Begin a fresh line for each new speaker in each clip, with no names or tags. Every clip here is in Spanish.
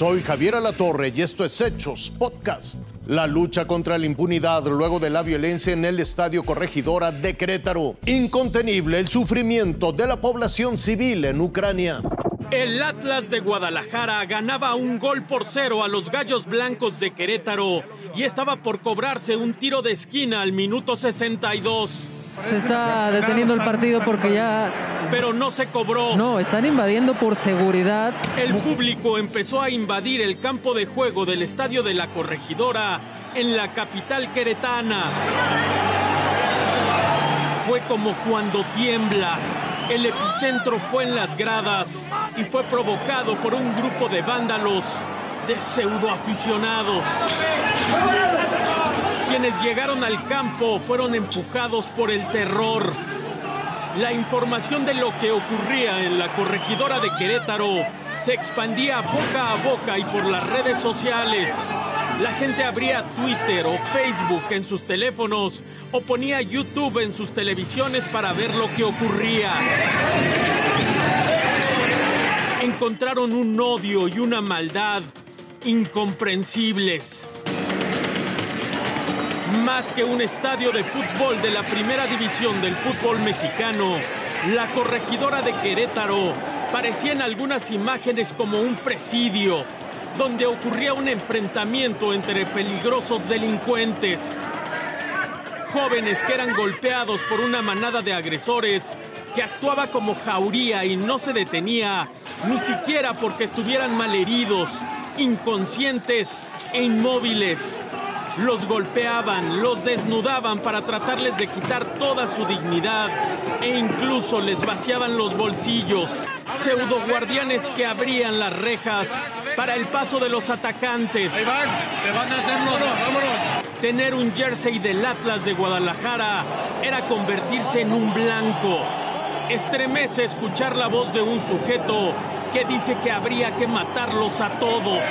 Soy Javier Alatorre y esto es Hechos Podcast. La lucha contra la impunidad luego de la violencia en el Estadio Corregidora de Querétaro. Incontenible el sufrimiento de la población civil en Ucrania.
El Atlas de Guadalajara ganaba un gol por cero a los Gallos Blancos de Querétaro y estaba por cobrarse un tiro de esquina al minuto 62.
Se está deteniendo el partido porque ya...
Pero no se cobró.
No, están invadiendo por seguridad.
El público empezó a invadir el campo de juego del Estadio de la Corregidora en la capital queretana. Fue como cuando tiembla. El epicentro fue en las gradas y fue provocado por un grupo de vándalos, de pseudoaficionados. Quienes llegaron al campo fueron empujados por el terror. La información de lo que ocurría en la corregidora de Querétaro se expandía boca a boca y por las redes sociales. La gente abría Twitter o Facebook en sus teléfonos o ponía YouTube en sus televisiones para ver lo que ocurría. Encontraron un odio y una maldad incomprensibles. Más que un estadio de fútbol de la primera división del fútbol mexicano, la corregidora de Querétaro parecía en algunas imágenes como un presidio, donde ocurría un enfrentamiento entre peligrosos delincuentes. Jóvenes que eran golpeados por una manada de agresores que actuaba como jauría y no se detenía, ni siquiera porque estuvieran malheridos, inconscientes e inmóviles. Los golpeaban, los desnudaban para tratarles de quitar toda su dignidad e incluso les vaciaban los bolsillos. Pseudo guardianes que abrían las rejas para el paso de los atacantes.
se van a hacerlo, vámonos.
Tener un jersey del Atlas de Guadalajara era convertirse en un blanco. Estremece escuchar la voz de un sujeto que dice que habría que matarlos a todos.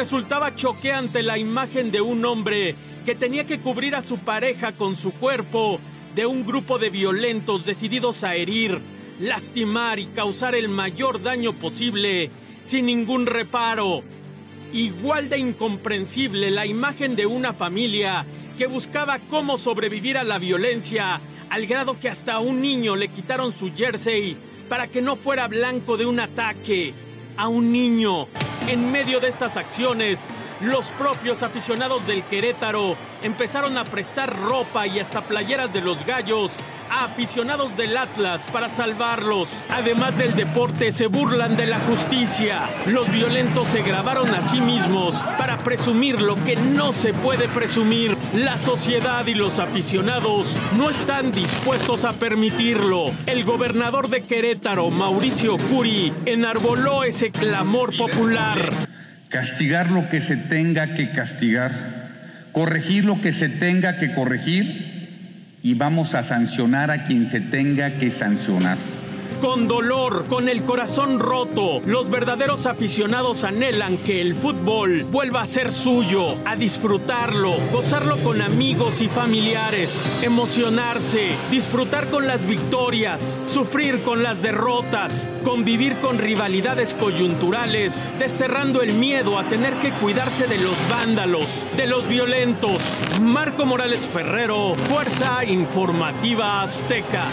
Resultaba choqueante la imagen de un hombre que tenía que cubrir a su pareja con su cuerpo de un grupo de violentos decididos a herir, lastimar y causar el mayor daño posible sin ningún reparo. Igual de incomprensible la imagen de una familia que buscaba cómo sobrevivir a la violencia al grado que hasta a un niño le quitaron su jersey para que no fuera blanco de un ataque. A un niño. En medio de estas acciones, los propios aficionados del Querétaro empezaron a prestar ropa y hasta playeras de los gallos a aficionados del Atlas para salvarlos. Además del deporte, se burlan de la justicia. Los violentos se grabaron a sí mismos para presumir lo que no se puede presumir. La sociedad y los aficionados no están dispuestos a permitirlo. El gobernador de Querétaro, Mauricio Curi, enarboló ese clamor popular.
Castigar lo que se tenga que castigar, corregir lo que se tenga que corregir y vamos a sancionar a quien se tenga que sancionar.
Con dolor, con el corazón roto, los verdaderos aficionados anhelan que el fútbol vuelva a ser suyo, a disfrutarlo, gozarlo con amigos y familiares, emocionarse, disfrutar con las victorias, sufrir con las derrotas, convivir con rivalidades coyunturales, desterrando el miedo a tener que cuidarse de los vándalos, de los violentos. Marco Morales Ferrero, Fuerza Informativa Azteca.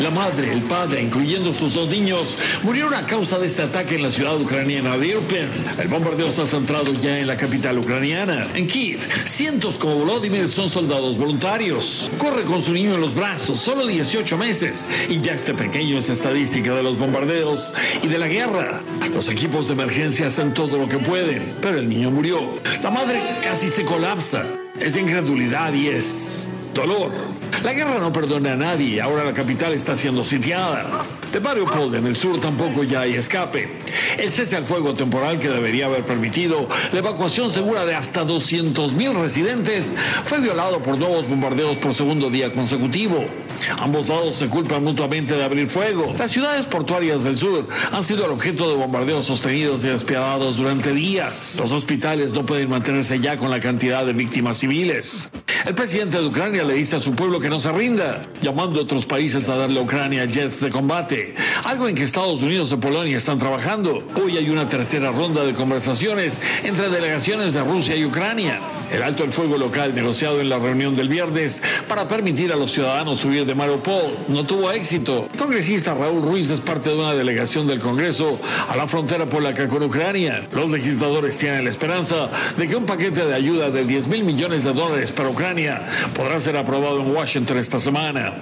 La madre, el padre, incluyendo sus dos niños, murieron a causa de este ataque en la ciudad ucraniana de Irpin. El bombardeo está centrado ya en la capital ucraniana. En Kiev, cientos como Volodymyr son soldados voluntarios. Corre con su niño en los brazos, solo 18 meses, y ya este pequeño es estadística de los bombardeos y de la guerra. Los equipos de emergencia hacen todo lo que pueden, pero el niño murió. La madre casi se colapsa. Es incredulidad y es dolor. La guerra no perdona a nadie. Ahora la capital está siendo sitiada. De Mariupol, en el sur, tampoco ya hay escape. El cese al fuego temporal que debería haber permitido la evacuación segura de hasta 200.000 residentes fue violado por nuevos bombardeos por segundo día consecutivo. Ambos lados se culpan mutuamente de abrir fuego. Las ciudades portuarias del sur han sido el objeto de bombardeos sostenidos y despiadados durante días. Los hospitales no pueden mantenerse ya con la cantidad de víctimas civiles. El presidente de Ucrania le dice a su pueblo que no se rinda, llamando a otros países a darle a Ucrania jets de combate, algo en que Estados Unidos y Polonia están trabajando. Hoy hay una tercera ronda de conversaciones entre delegaciones de Rusia y Ucrania. El alto el fuego local negociado en la reunión del viernes para permitir a los ciudadanos huir de Mariupol no tuvo éxito. El congresista Raúl Ruiz es parte de una delegación del Congreso a la frontera polaca con Ucrania. Los legisladores tienen la esperanza de que un paquete de ayuda de 10 mil millones de dólares para Ucrania podrá ser aprobado en Washington esta semana.